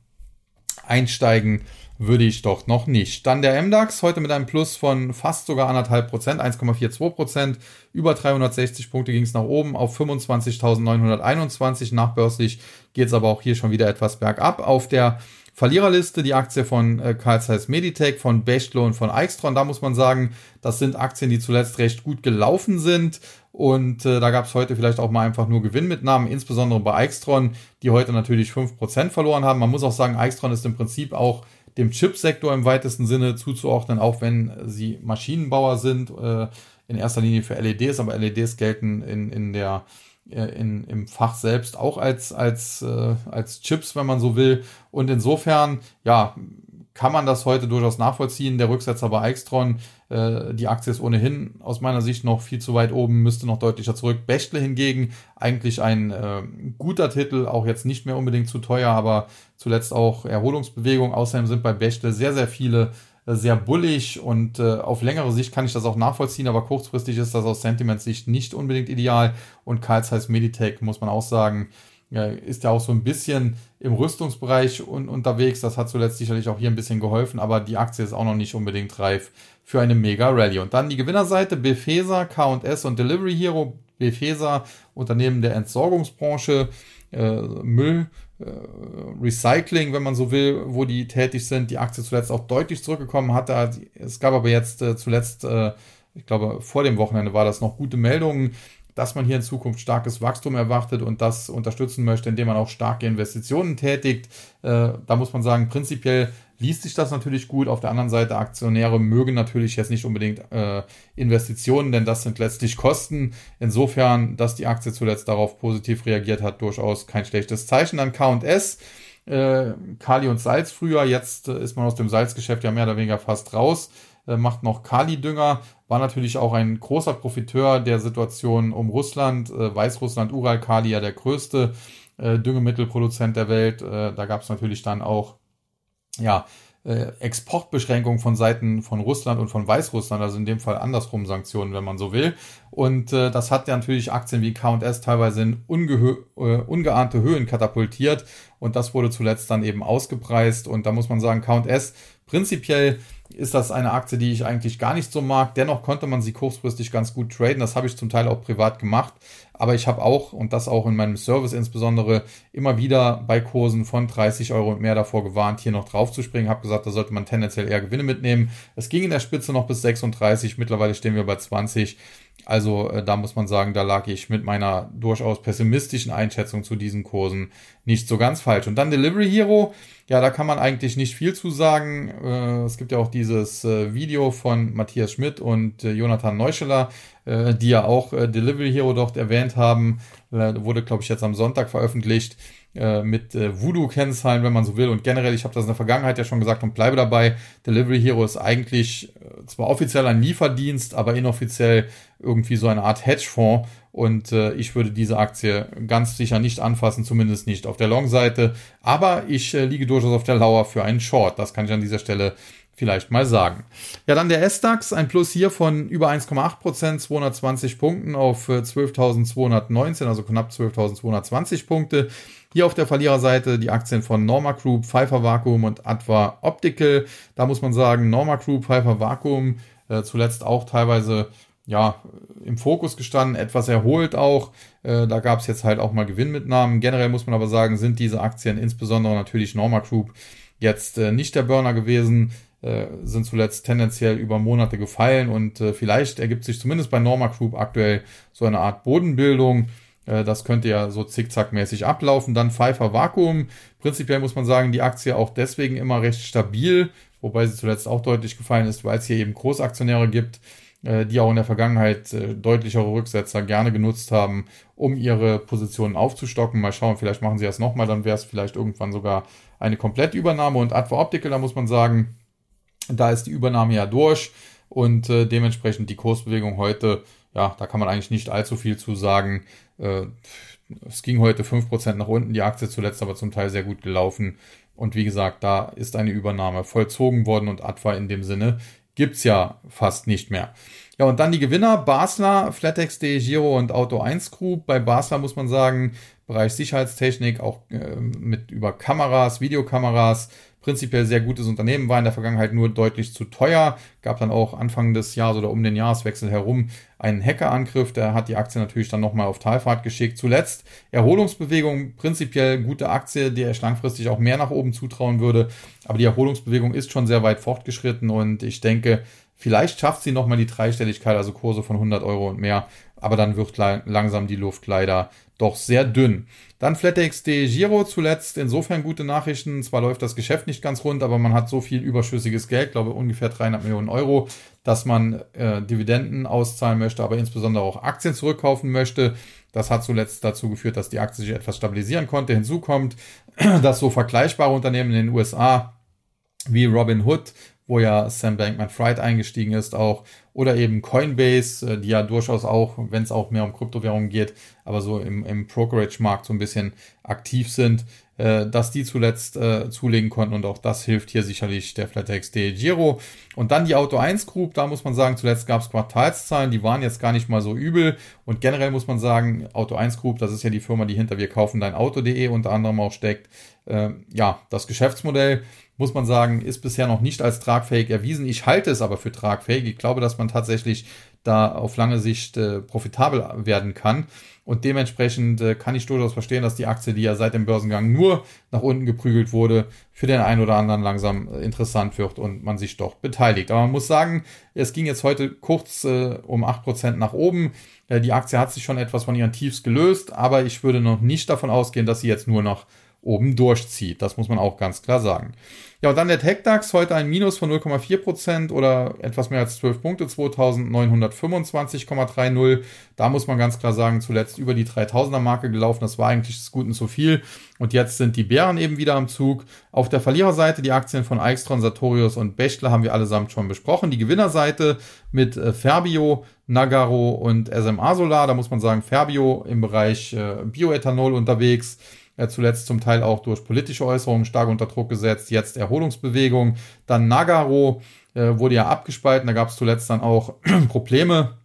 Einsteigen würde ich doch noch nicht. Dann der MDAX heute mit einem Plus von fast sogar anderthalb Prozent, 1,42 Prozent. Über 360 Punkte ging es nach oben auf 25.921. Nachbörslich geht es aber auch hier schon wieder etwas bergab. Auf der Verliererliste die Aktie von äh, Carl Zeiss Meditech, von Bechtle und von Eichstron. Da muss man sagen, das sind Aktien, die zuletzt recht gut gelaufen sind. Und äh, da gab es heute vielleicht auch mal einfach nur Gewinnmitnahmen, insbesondere bei Eichstron, die heute natürlich 5% verloren haben. Man muss auch sagen, Eichstron ist im Prinzip auch dem Chipsektor im weitesten Sinne zuzuordnen, auch wenn sie Maschinenbauer sind, äh, in erster Linie für LEDs, aber LEDs gelten in, in der in, im Fach selbst auch als, als, äh, als Chips, wenn man so will. Und insofern, ja, kann man das heute durchaus nachvollziehen. Der Rücksetzer bei Eichstron, äh, die Aktie ist ohnehin aus meiner Sicht noch viel zu weit oben, müsste noch deutlicher zurück. Bechtle hingegen eigentlich ein äh, guter Titel, auch jetzt nicht mehr unbedingt zu teuer, aber zuletzt auch Erholungsbewegung. Außerdem sind bei Bechtle sehr, sehr viele äh, sehr bullig und äh, auf längere Sicht kann ich das auch nachvollziehen, aber kurzfristig ist das aus Sentiment-Sicht nicht unbedingt ideal. Und Karl Zeiss Meditech, muss man auch sagen, ja, ist ja auch so ein bisschen im Rüstungsbereich un unterwegs. Das hat zuletzt sicherlich auch hier ein bisschen geholfen, aber die Aktie ist auch noch nicht unbedingt reif für eine Mega Rally. Und dann die Gewinnerseite Befesa, K&S und Delivery Hero. Befesa, Unternehmen der Entsorgungsbranche, äh, Müll, äh, Recycling, wenn man so will, wo die tätig sind. Die Aktie zuletzt auch deutlich zurückgekommen hatte. Es gab aber jetzt äh, zuletzt, äh, ich glaube, vor dem Wochenende war das noch gute Meldungen dass man hier in Zukunft starkes Wachstum erwartet und das unterstützen möchte, indem man auch starke Investitionen tätigt. Äh, da muss man sagen, prinzipiell liest sich das natürlich gut. Auf der anderen Seite, Aktionäre mögen natürlich jetzt nicht unbedingt äh, Investitionen, denn das sind letztlich Kosten. Insofern, dass die Aktie zuletzt darauf positiv reagiert hat, durchaus kein schlechtes Zeichen. Dann K&S. Äh, Kali und Salz früher, jetzt ist man aus dem Salzgeschäft ja mehr oder weniger fast raus. Macht noch Kali-Dünger, war natürlich auch ein großer Profiteur der Situation um Russland. Äh, Weißrussland, Ural Kali ja der größte äh, Düngemittelproduzent der Welt. da gab es natürlich dann auch ja, Exportbeschränkungen von Seiten von Russland und von Weißrussland, also in dem Fall andersrum Sanktionen, wenn man so will. Und äh, das hat ja natürlich Aktien wie K&S teilweise in äh, ungeahnte Höhen katapultiert und das wurde zuletzt dann eben ausgepreist und da muss man sagen, K&S prinzipiell ist das eine Aktie, die ich eigentlich gar nicht so mag. Dennoch konnte man sie kurzfristig ganz gut traden. Das habe ich zum Teil auch privat gemacht. Aber ich habe auch, und das auch in meinem Service insbesondere, immer wieder bei Kursen von 30 Euro und mehr davor gewarnt, hier noch drauf zu springen. Habe gesagt, da sollte man tendenziell eher Gewinne mitnehmen. Es ging in der Spitze noch bis 36. Mittlerweile stehen wir bei 20. Also äh, da muss man sagen, da lag ich mit meiner durchaus pessimistischen Einschätzung zu diesen Kursen nicht so ganz falsch. Und dann Delivery Hero, ja, da kann man eigentlich nicht viel zu sagen. Äh, es gibt ja auch dieses äh, Video von Matthias Schmidt und äh, Jonathan Neuscheler, äh, die ja auch äh, Delivery Hero dort erwähnt haben. wurde, glaube ich, jetzt am Sonntag veröffentlicht. Äh, mit äh, Voodoo-Kennzahlen, wenn man so will. Und generell, ich habe das in der Vergangenheit ja schon gesagt und bleibe dabei, Delivery Hero ist eigentlich äh, zwar offiziell ein Lieferdienst, aber inoffiziell irgendwie so eine Art Hedgefonds. Und äh, ich würde diese Aktie ganz sicher nicht anfassen, zumindest nicht auf der Long-Seite. Aber ich äh, liege durchaus auf der Lauer für einen Short. Das kann ich an dieser Stelle vielleicht mal sagen. Ja, dann der S-DAX, ein Plus hier von über 1,8 Prozent, 220 Punkten auf 12.219, also knapp 12.220 Punkte. Hier auf der Verliererseite die Aktien von Norma Group, Pfeiffer Vacuum und Adva Optical. Da muss man sagen, Norma Group, Pfeiffer Vacuum, äh, zuletzt auch teilweise ja, im Fokus gestanden, etwas erholt auch. Äh, da gab es jetzt halt auch mal Gewinnmitnahmen. Generell muss man aber sagen, sind diese Aktien, insbesondere natürlich Norma Group, jetzt äh, nicht der Burner gewesen, äh, sind zuletzt tendenziell über Monate gefallen und äh, vielleicht ergibt sich zumindest bei Norma Group aktuell so eine Art Bodenbildung. Äh, das könnte ja so zickzackmäßig ablaufen. Dann Pfeiffer Vakuum. Prinzipiell muss man sagen, die Aktie auch deswegen immer recht stabil, wobei sie zuletzt auch deutlich gefallen ist, weil es hier eben Großaktionäre gibt, äh, die auch in der Vergangenheit äh, deutlichere Rücksetzer gerne genutzt haben, um ihre Positionen aufzustocken. Mal schauen, vielleicht machen sie das nochmal, dann wäre es vielleicht irgendwann sogar eine Komplettübernahme. Und Adva Optical, da muss man sagen, da ist die Übernahme ja durch. und äh, dementsprechend die Kursbewegung heute, ja, da kann man eigentlich nicht allzu viel zu sagen. Äh, es ging heute 5% nach unten, die Aktie zuletzt aber zum Teil sehr gut gelaufen. Und wie gesagt, da ist eine Übernahme vollzogen worden und Adva in dem Sinne gibt's ja fast nicht mehr. Ja, und dann die Gewinner, Basler, FlatEx.de, Giro und Auto 1 Group. Bei Basler muss man sagen, Bereich Sicherheitstechnik, auch äh, mit über Kameras, Videokameras, prinzipiell sehr gutes Unternehmen, war in der Vergangenheit nur deutlich zu teuer. Gab dann auch Anfang des Jahres oder um den Jahreswechsel herum einen Hackerangriff, der hat die Aktie natürlich dann nochmal auf Talfahrt geschickt. Zuletzt Erholungsbewegung, prinzipiell gute Aktie, die ich langfristig auch mehr nach oben zutrauen würde. Aber die Erholungsbewegung ist schon sehr weit fortgeschritten und ich denke, Vielleicht schafft sie nochmal die Dreistelligkeit, also Kurse von 100 Euro und mehr, aber dann wird langsam die Luft leider doch sehr dünn. Dann FlatEx.de Giro zuletzt, insofern gute Nachrichten. Zwar läuft das Geschäft nicht ganz rund, aber man hat so viel überschüssiges Geld, glaube ungefähr 300 Millionen Euro, dass man äh, Dividenden auszahlen möchte, aber insbesondere auch Aktien zurückkaufen möchte. Das hat zuletzt dazu geführt, dass die Aktie sich etwas stabilisieren konnte. Hinzu kommt, <clears throat> dass so vergleichbare Unternehmen in den USA wie Robin Hood wo ja Sam Bankman-Fried eingestiegen ist auch, oder eben Coinbase, äh, die ja durchaus auch, wenn es auch mehr um Kryptowährungen geht, aber so im, im Brokerage-Markt so ein bisschen aktiv sind, äh, dass die zuletzt äh, zulegen konnten. Und auch das hilft hier sicherlich der Flatex De Giro. Und dann die Auto 1 Group, da muss man sagen, zuletzt gab es Quartalszahlen, die waren jetzt gar nicht mal so übel. Und generell muss man sagen, Auto 1 Group, das ist ja die Firma, die hinter wir kaufen dein Auto.de unter anderem auch steckt. Äh, ja, das Geschäftsmodell muss man sagen, ist bisher noch nicht als tragfähig erwiesen. Ich halte es aber für tragfähig. Ich glaube, dass man tatsächlich da auf lange Sicht äh, profitabel werden kann. Und dementsprechend äh, kann ich durchaus verstehen, dass die Aktie, die ja seit dem Börsengang nur nach unten geprügelt wurde, für den einen oder anderen langsam äh, interessant wird und man sich doch beteiligt. Aber man muss sagen, es ging jetzt heute kurz äh, um acht Prozent nach oben. Äh, die Aktie hat sich schon etwas von ihren Tiefs gelöst, aber ich würde noch nicht davon ausgehen, dass sie jetzt nur noch oben durchzieht. Das muss man auch ganz klar sagen. Ja, und dann der TechDAX, heute ein Minus von 0,4% oder etwas mehr als 12 Punkte, 2925,30. Da muss man ganz klar sagen, zuletzt über die 3000er Marke gelaufen. Das war eigentlich des Guten zu viel. Und jetzt sind die Bären eben wieder am Zug. Auf der Verliererseite die Aktien von Eichstron, Sartorius und Bechtle haben wir allesamt schon besprochen. Die Gewinnerseite mit äh, Ferbio, Nagaro und SMA Solar. Da muss man sagen, Ferbio im Bereich äh, Bioethanol unterwegs äh, zuletzt zum Teil auch durch politische Äußerungen stark unter Druck gesetzt, jetzt Erholungsbewegung. Dann Nagaro äh, wurde ja abgespalten, da gab es zuletzt dann auch <clears throat> Probleme.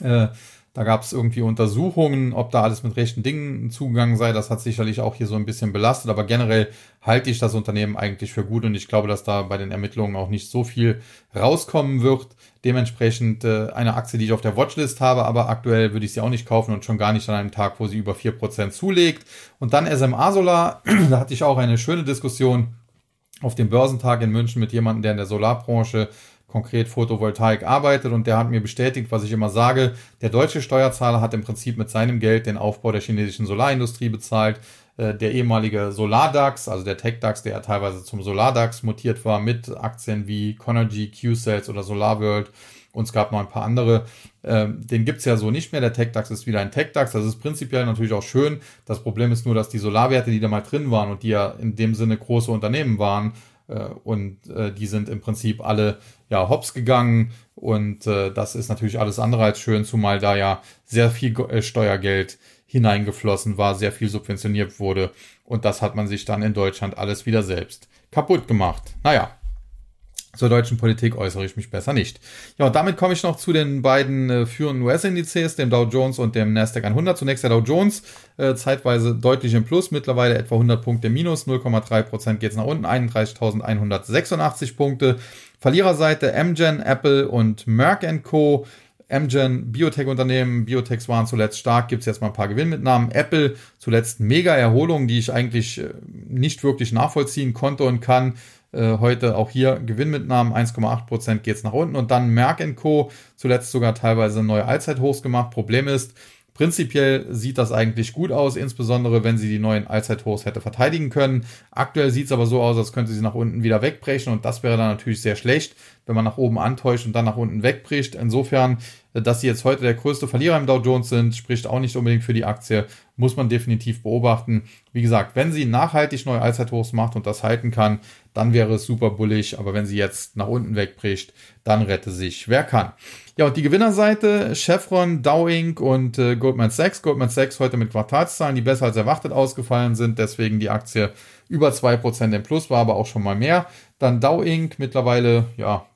Äh, da gab es irgendwie Untersuchungen, ob da alles mit rechten Dingen zugegangen sei. Das hat sicherlich auch hier so ein bisschen belastet. Aber generell halte ich das Unternehmen eigentlich für gut und ich glaube, dass da bei den Ermittlungen auch nicht so viel rauskommen wird. Dementsprechend äh, eine Aktie, die ich auf der Watchlist habe, aber aktuell würde ich sie auch nicht kaufen und schon gar nicht an einem Tag, wo sie über 4% zulegt. Und dann SMA Solar, <clears throat> da hatte ich auch eine schöne Diskussion auf dem Börsentag in München mit jemandem, der in der Solarbranche konkret Photovoltaik arbeitet und der hat mir bestätigt, was ich immer sage, der deutsche Steuerzahler hat im Prinzip mit seinem Geld den Aufbau der chinesischen Solarindustrie bezahlt. Äh, der ehemalige Solardax, also der TechDAX, der ja teilweise zum Solardax mutiert war, mit Aktien wie Conergy, Q-Sales oder SolarWorld und es gab noch ein paar andere. Ähm, den gibt's ja so nicht mehr. Der TechDAX ist wieder ein TechDAX. Das ist prinzipiell natürlich auch schön. Das Problem ist nur, dass die Solarwerte, die da mal drin waren und die ja in dem Sinne große Unternehmen waren, und äh, die sind im Prinzip alle ja hops gegangen. Und äh, das ist natürlich alles andere als schön, zumal da ja sehr viel äh, Steuergeld hineingeflossen war, sehr viel subventioniert wurde. Und das hat man sich dann in Deutschland alles wieder selbst kaputt gemacht. Naja, zur deutschen Politik äußere ich mich besser nicht. Ja, und damit komme ich noch zu den beiden äh, führenden US-Indizes, dem Dow Jones und dem Nasdaq 100. Zunächst der Dow Jones, äh, zeitweise deutlich im Plus, mittlerweile etwa 100 Punkte minus, 0,3% geht es nach unten, 31.186 Punkte. Verliererseite Amgen, Apple und Merck Co. Amgen, Biotech-Unternehmen, Biotechs waren zuletzt stark, gibt es jetzt mal ein paar Gewinnmitnahmen. Apple zuletzt mega Erholung, die ich eigentlich äh, nicht wirklich nachvollziehen konnte und kann. Äh, heute auch hier Gewinnmitnahmen 1,8% geht es nach unten und dann Merck Co. zuletzt sogar teilweise neue Allzeithochs gemacht. Problem ist, Prinzipiell sieht das eigentlich gut aus, insbesondere wenn sie die neuen Allzeithochs hätte verteidigen können. Aktuell sieht es aber so aus, als könnte sie nach unten wieder wegbrechen und das wäre dann natürlich sehr schlecht, wenn man nach oben antäuscht und dann nach unten wegbricht. Insofern, dass sie jetzt heute der größte Verlierer im Dow Jones sind, spricht auch nicht unbedingt für die Aktie, muss man definitiv beobachten. Wie gesagt, wenn sie nachhaltig neue Allzeithochs macht und das halten kann, dann wäre es super bullig. Aber wenn sie jetzt nach unten wegbricht, dann rette sich, wer kann. Ja, und die Gewinnerseite, Chevron, Dow Inc. und äh, Goldman Sachs. Goldman Sachs heute mit Quartalszahlen, die besser als erwartet ausgefallen sind, deswegen die Aktie über 2% im Plus war, aber auch schon mal mehr. Dann Dow Inc. mittlerweile, ja,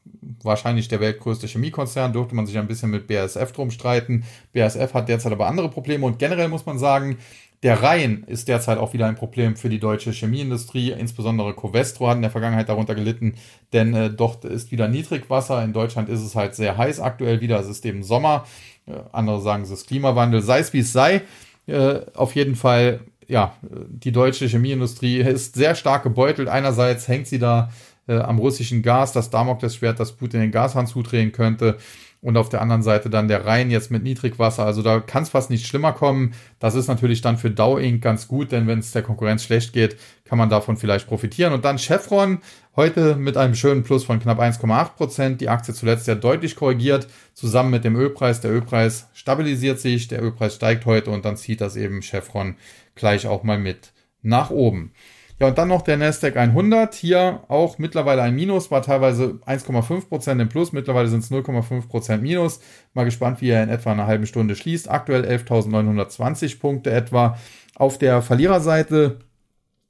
wahrscheinlich der weltgrößte Chemiekonzern, durfte man sich ein bisschen mit BASF drum streiten. BASF hat derzeit aber andere Probleme und generell muss man sagen, der Rhein ist derzeit auch wieder ein Problem für die deutsche Chemieindustrie. Insbesondere Covestro hat in der Vergangenheit darunter gelitten, denn äh, dort ist wieder Niedrigwasser. In Deutschland ist es halt sehr heiß aktuell wieder. Es ist eben Sommer. Äh, andere sagen es ist Klimawandel. Sei es wie es sei. Äh, auf jeden Fall, ja, die deutsche Chemieindustrie ist sehr stark gebeutelt. Einerseits hängt sie da äh, am russischen Gas, das Damoklesschwert, das Putin den Gashahn zudrehen könnte und auf der anderen Seite dann der Rhein jetzt mit Niedrigwasser. Also da kann es fast nicht schlimmer kommen. Das ist natürlich dann für Dow Inc. ganz gut, denn wenn es der Konkurrenz schlecht geht, kann man davon vielleicht profitieren. Und dann Chevron heute mit einem schönen Plus von knapp 1,8 Prozent. Die Aktie zuletzt ja deutlich korrigiert, zusammen mit dem Ölpreis. Der Ölpreis stabilisiert sich, der Ölpreis steigt heute und dann zieht das eben Chevron gleich auch mal mit nach oben. Ja, und dann noch der Nasdaq 100. Hier auch mittlerweile ein Minus, war teilweise 1,5% im Plus, mittlerweile sind es 0,5% Minus. Mal gespannt, wie er in etwa einer halben Stunde schließt. Aktuell 11.920 Punkte etwa. Auf der Verliererseite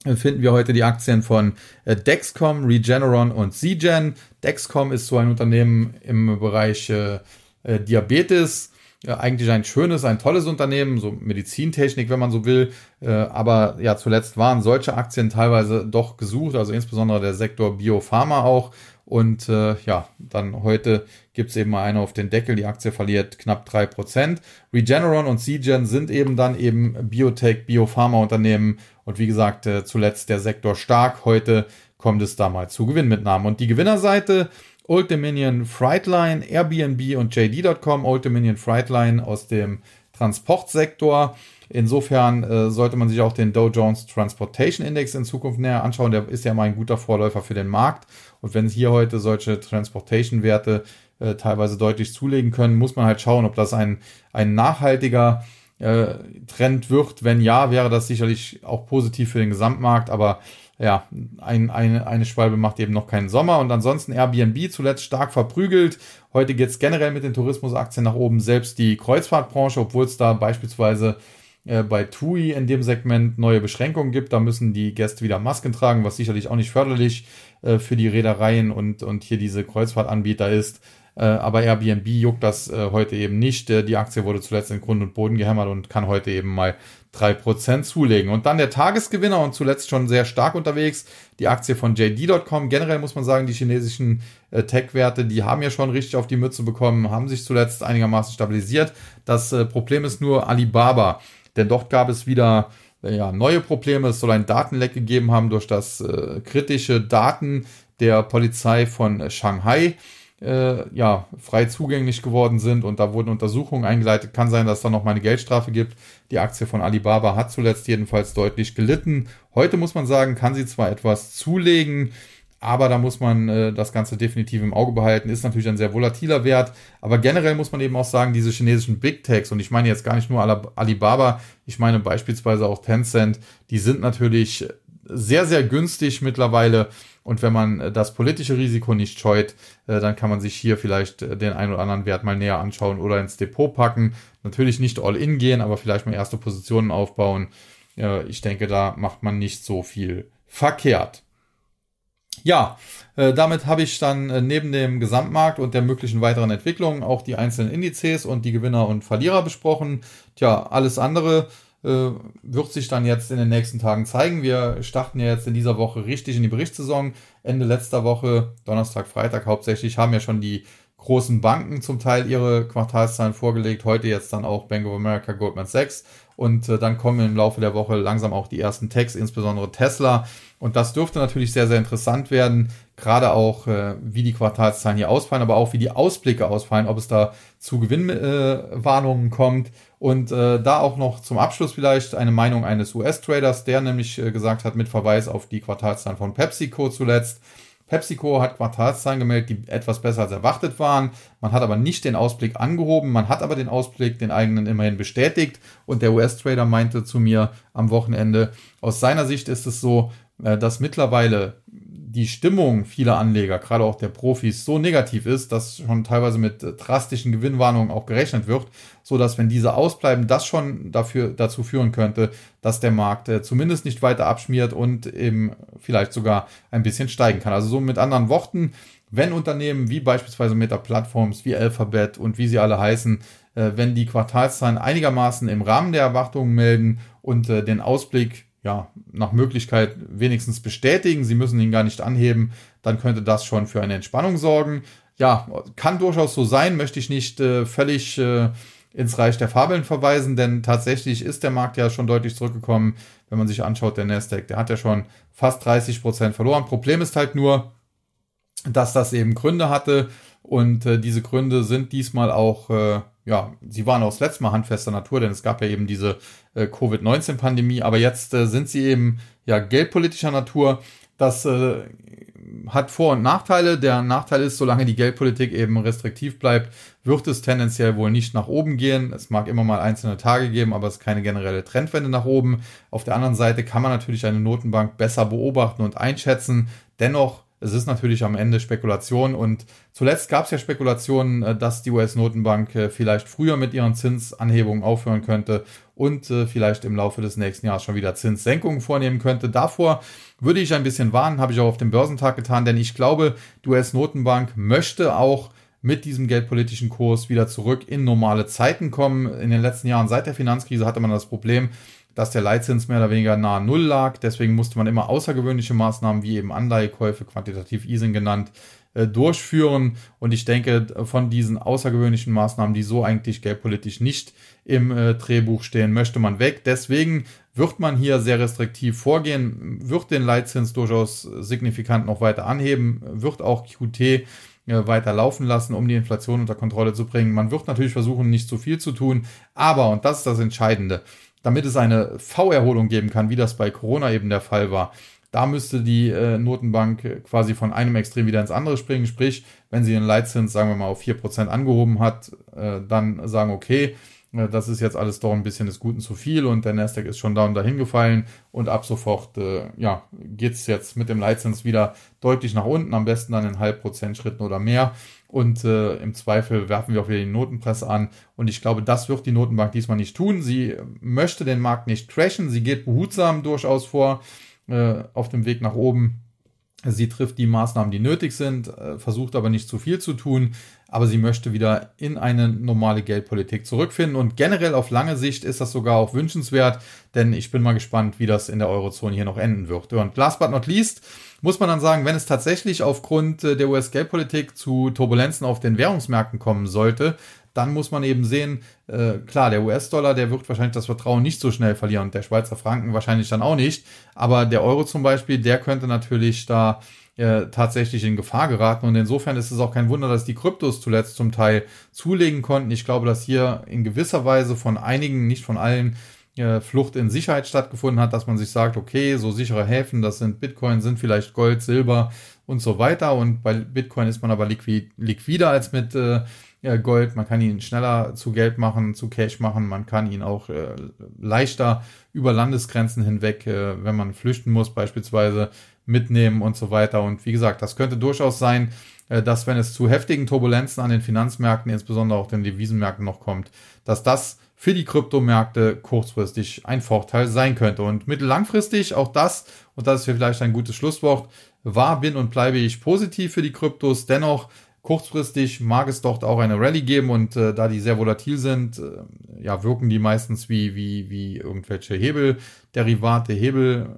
äh, finden wir heute die Aktien von äh, Dexcom, Regeneron und Cgen. Dexcom ist so ein Unternehmen im Bereich äh, Diabetes ja, eigentlich ein schönes, ein tolles Unternehmen, so Medizintechnik, wenn man so will. Äh, aber ja, zuletzt waren solche Aktien teilweise doch gesucht, also insbesondere der Sektor Biopharma auch. Und äh, ja, dann heute gibt's eben mal eine auf den Deckel. Die Aktie verliert knapp drei Prozent. Regeneron und Seagen sind eben dann eben Biotech, Biopharma-Unternehmen. Und wie gesagt, äh, zuletzt der Sektor stark. Heute kommt es da mal zu Gewinnmitnahmen. Und die Gewinnerseite Old Dominion Frightline, Airbnb und JD.com. Old Dominion Frightline aus dem Transportsektor. Insofern äh, sollte man sich auch den Dow Jones Transportation Index in Zukunft näher anschauen. Der ist ja mal ein guter Vorläufer für den Markt. Und wenn hier heute solche Transportation-Werte äh, teilweise deutlich zulegen können, muss man halt schauen, ob das ein, ein nachhaltiger äh, Trend wird. Wenn ja, wäre das sicherlich auch positiv für den Gesamtmarkt. Aber ja, ein, eine, eine Schwalbe macht eben noch keinen Sommer. Und ansonsten Airbnb zuletzt stark verprügelt. Heute geht es generell mit den Tourismusaktien nach oben. Selbst die Kreuzfahrtbranche, obwohl es da beispielsweise äh, bei TUI in dem Segment neue Beschränkungen gibt. Da müssen die Gäste wieder Masken tragen, was sicherlich auch nicht förderlich äh, für die Reedereien und, und hier diese Kreuzfahrtanbieter ist. Äh, aber Airbnb juckt das äh, heute eben nicht. Äh, die Aktie wurde zuletzt in Grund und Boden gehämmert und kann heute eben mal 3% zulegen. Und dann der Tagesgewinner und zuletzt schon sehr stark unterwegs, die Aktie von JD.com. Generell muss man sagen, die chinesischen Tech-Werte, die haben ja schon richtig auf die Mütze bekommen, haben sich zuletzt einigermaßen stabilisiert. Das Problem ist nur Alibaba, denn dort gab es wieder ja, neue Probleme. Es soll ein Datenleck gegeben haben durch das äh, kritische Daten der Polizei von Shanghai äh, ja, frei zugänglich geworden sind und da wurden Untersuchungen eingeleitet. Kann sein, dass da noch mal eine Geldstrafe gibt. Die Aktie von Alibaba hat zuletzt jedenfalls deutlich gelitten. Heute muss man sagen, kann sie zwar etwas zulegen, aber da muss man äh, das Ganze definitiv im Auge behalten. Ist natürlich ein sehr volatiler Wert. Aber generell muss man eben auch sagen, diese chinesischen Big Techs, und ich meine jetzt gar nicht nur Alibaba, ich meine beispielsweise auch Tencent, die sind natürlich sehr, sehr günstig mittlerweile. Und wenn man äh, das politische Risiko nicht scheut, äh, dann kann man sich hier vielleicht äh, den einen oder anderen Wert mal näher anschauen oder ins Depot packen. Natürlich nicht all in gehen, aber vielleicht mal erste Positionen aufbauen. Ich denke, da macht man nicht so viel verkehrt. Ja, damit habe ich dann neben dem Gesamtmarkt und der möglichen weiteren Entwicklungen auch die einzelnen Indizes und die Gewinner und Verlierer besprochen. Tja, alles andere wird sich dann jetzt in den nächsten Tagen zeigen. Wir starten ja jetzt in dieser Woche richtig in die Berichtssaison. Ende letzter Woche, Donnerstag, Freitag hauptsächlich, haben ja schon die großen Banken zum Teil ihre Quartalszahlen vorgelegt. Heute jetzt dann auch Bank of America, Goldman Sachs. Und äh, dann kommen im Laufe der Woche langsam auch die ersten Techs, insbesondere Tesla. Und das dürfte natürlich sehr, sehr interessant werden. Gerade auch, äh, wie die Quartalszahlen hier ausfallen, aber auch wie die Ausblicke ausfallen, ob es da zu Gewinnwarnungen äh, kommt. Und äh, da auch noch zum Abschluss vielleicht eine Meinung eines US-Traders, der nämlich äh, gesagt hat, mit Verweis auf die Quartalszahlen von PepsiCo zuletzt, PepsiCo hat Quartalszahlen gemeldet, die etwas besser als erwartet waren. Man hat aber nicht den Ausblick angehoben. Man hat aber den Ausblick, den eigenen immerhin bestätigt. Und der US-Trader meinte zu mir am Wochenende, aus seiner Sicht ist es so, äh, dass mittlerweile die Stimmung vieler Anleger, gerade auch der Profis, so negativ ist, dass schon teilweise mit drastischen Gewinnwarnungen auch gerechnet wird, so dass wenn diese ausbleiben, das schon dafür dazu führen könnte, dass der Markt äh, zumindest nicht weiter abschmiert und eben vielleicht sogar ein bisschen steigen kann. Also so mit anderen Worten, wenn Unternehmen wie beispielsweise Meta Plattforms, wie Alphabet und wie sie alle heißen, äh, wenn die Quartalszahlen einigermaßen im Rahmen der Erwartungen melden und äh, den Ausblick ja, nach Möglichkeit wenigstens bestätigen. Sie müssen ihn gar nicht anheben. Dann könnte das schon für eine Entspannung sorgen. Ja, kann durchaus so sein, möchte ich nicht äh, völlig äh, ins Reich der Fabeln verweisen, denn tatsächlich ist der Markt ja schon deutlich zurückgekommen. Wenn man sich anschaut, der Nasdaq, der hat ja schon fast 30 Prozent verloren. Problem ist halt nur, dass das eben Gründe hatte und äh, diese Gründe sind diesmal auch äh, ja, sie waren auch das letzte Mal handfester Natur, denn es gab ja eben diese äh, Covid-19-Pandemie, aber jetzt äh, sind sie eben ja geldpolitischer Natur. Das äh, hat Vor- und Nachteile. Der Nachteil ist, solange die Geldpolitik eben restriktiv bleibt, wird es tendenziell wohl nicht nach oben gehen. Es mag immer mal einzelne Tage geben, aber es ist keine generelle Trendwende nach oben. Auf der anderen Seite kann man natürlich eine Notenbank besser beobachten und einschätzen. Dennoch es ist natürlich am Ende Spekulation und zuletzt gab es ja Spekulationen, äh, dass die US-Notenbank äh, vielleicht früher mit ihren Zinsanhebungen aufhören könnte und äh, vielleicht im Laufe des nächsten Jahres schon wieder Zinssenkungen vornehmen könnte. Davor würde ich ein bisschen warnen, habe ich auch auf dem Börsentag getan, denn ich glaube, die US-Notenbank möchte auch mit diesem geldpolitischen Kurs wieder zurück in normale Zeiten kommen. In den letzten Jahren seit der Finanzkrise hatte man das Problem, dass der Leitzins mehr oder weniger nahe Null lag. Deswegen musste man immer außergewöhnliche Maßnahmen wie eben Anleihekäufe, quantitativ Easing genannt, äh, durchführen. Und ich denke, von diesen außergewöhnlichen Maßnahmen, die so eigentlich geldpolitisch nicht im äh, Drehbuch stehen, möchte man weg. Deswegen wird man hier sehr restriktiv vorgehen, wird den Leitzins durchaus signifikant noch weiter anheben, wird auch QT äh, weiter laufen lassen, um die Inflation unter Kontrolle zu bringen. Man wird natürlich versuchen, nicht zu viel zu tun, aber, und das ist das Entscheidende, damit es eine V-Erholung geben kann, wie das bei Corona eben der Fall war, da müsste die äh, Notenbank quasi von einem Extrem wieder ins andere springen. Sprich, wenn sie den Leitzins, sagen wir mal, auf vier Prozent angehoben hat, äh, dann sagen, okay, äh, das ist jetzt alles doch ein bisschen des Guten zu viel und der Nasdaq ist schon da und dahin gefallen. Und ab sofort, äh, ja, geht's jetzt mit dem Leitzins wieder deutlich nach unten, am besten dann in halb Prozent Schritten oder mehr und äh, im Zweifel werfen wir auch wieder die Notenpresse an. Und ich glaube, das wird die Notenbank diesmal nicht tun. Sie möchte den Markt nicht crashen. Sie geht behutsam durchaus vor äh, auf dem Weg nach oben. Sie trifft die Maßnahmen, die nötig sind, äh, versucht aber nicht zu viel zu tun, aber sie möchte wieder in eine normale Geldpolitik zurückfinden. Und generell auf lange Sicht ist das sogar auch wünschenswert, denn ich bin mal gespannt, wie das in der Eurozone hier noch enden wird. Und last but not least muss man dann sagen, wenn es tatsächlich aufgrund äh, der US-Geldpolitik zu Turbulenzen auf den Währungsmärkten kommen sollte, dann muss man eben sehen, äh, klar, der US-Dollar, der wird wahrscheinlich das Vertrauen nicht so schnell verlieren und der Schweizer Franken wahrscheinlich dann auch nicht. Aber der Euro zum Beispiel, der könnte natürlich da äh, tatsächlich in Gefahr geraten. Und insofern ist es auch kein Wunder, dass die Kryptos zuletzt zum Teil zulegen konnten. Ich glaube, dass hier in gewisser Weise von einigen, nicht von allen, äh, Flucht in Sicherheit stattgefunden hat, dass man sich sagt, okay, so sichere Häfen, das sind Bitcoin, sind vielleicht Gold, Silber und so weiter. Und bei Bitcoin ist man aber liquid, liquider als mit äh, Gold. Man kann ihn schneller zu Geld machen, zu Cash machen. Man kann ihn auch äh, leichter über Landesgrenzen hinweg, äh, wenn man flüchten muss, beispielsweise mitnehmen und so weiter. Und wie gesagt, das könnte durchaus sein, äh, dass wenn es zu heftigen Turbulenzen an den Finanzmärkten, insbesondere auch den Devisenmärkten noch kommt, dass das für die Kryptomärkte kurzfristig ein Vorteil sein könnte. Und mittellangfristig auch das, und das ist vielleicht ein gutes Schlusswort, war, bin und bleibe ich positiv für die Kryptos. Dennoch Kurzfristig mag es dort auch eine Rallye geben und äh, da die sehr volatil sind, äh, ja, wirken die meistens wie, wie, wie irgendwelche Hebelderivate, Hebel,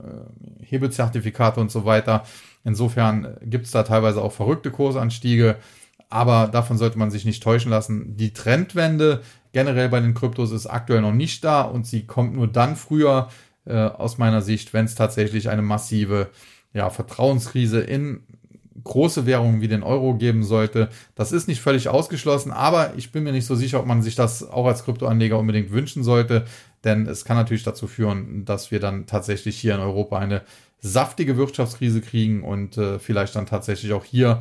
äh, Hebelzertifikate und so weiter. Insofern gibt es da teilweise auch verrückte Kursanstiege, aber davon sollte man sich nicht täuschen lassen. Die Trendwende generell bei den Kryptos ist aktuell noch nicht da und sie kommt nur dann früher äh, aus meiner Sicht, wenn es tatsächlich eine massive ja, Vertrauenskrise in große Währungen wie den Euro geben sollte. Das ist nicht völlig ausgeschlossen, aber ich bin mir nicht so sicher, ob man sich das auch als Kryptoanleger unbedingt wünschen sollte, denn es kann natürlich dazu führen, dass wir dann tatsächlich hier in Europa eine saftige Wirtschaftskrise kriegen und äh, vielleicht dann tatsächlich auch hier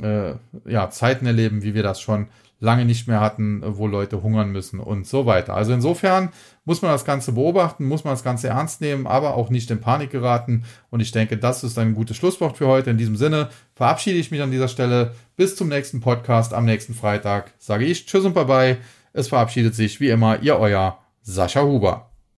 äh, ja, Zeiten erleben, wie wir das schon lange nicht mehr hatten, wo Leute hungern müssen und so weiter. Also insofern muss man das Ganze beobachten, muss man das Ganze ernst nehmen, aber auch nicht in Panik geraten. Und ich denke, das ist ein gutes Schlusswort für heute. In diesem Sinne verabschiede ich mich an dieser Stelle. Bis zum nächsten Podcast am nächsten Freitag. Sage ich Tschüss und Bye-bye. Es verabschiedet sich wie immer Ihr Euer Sascha Huber.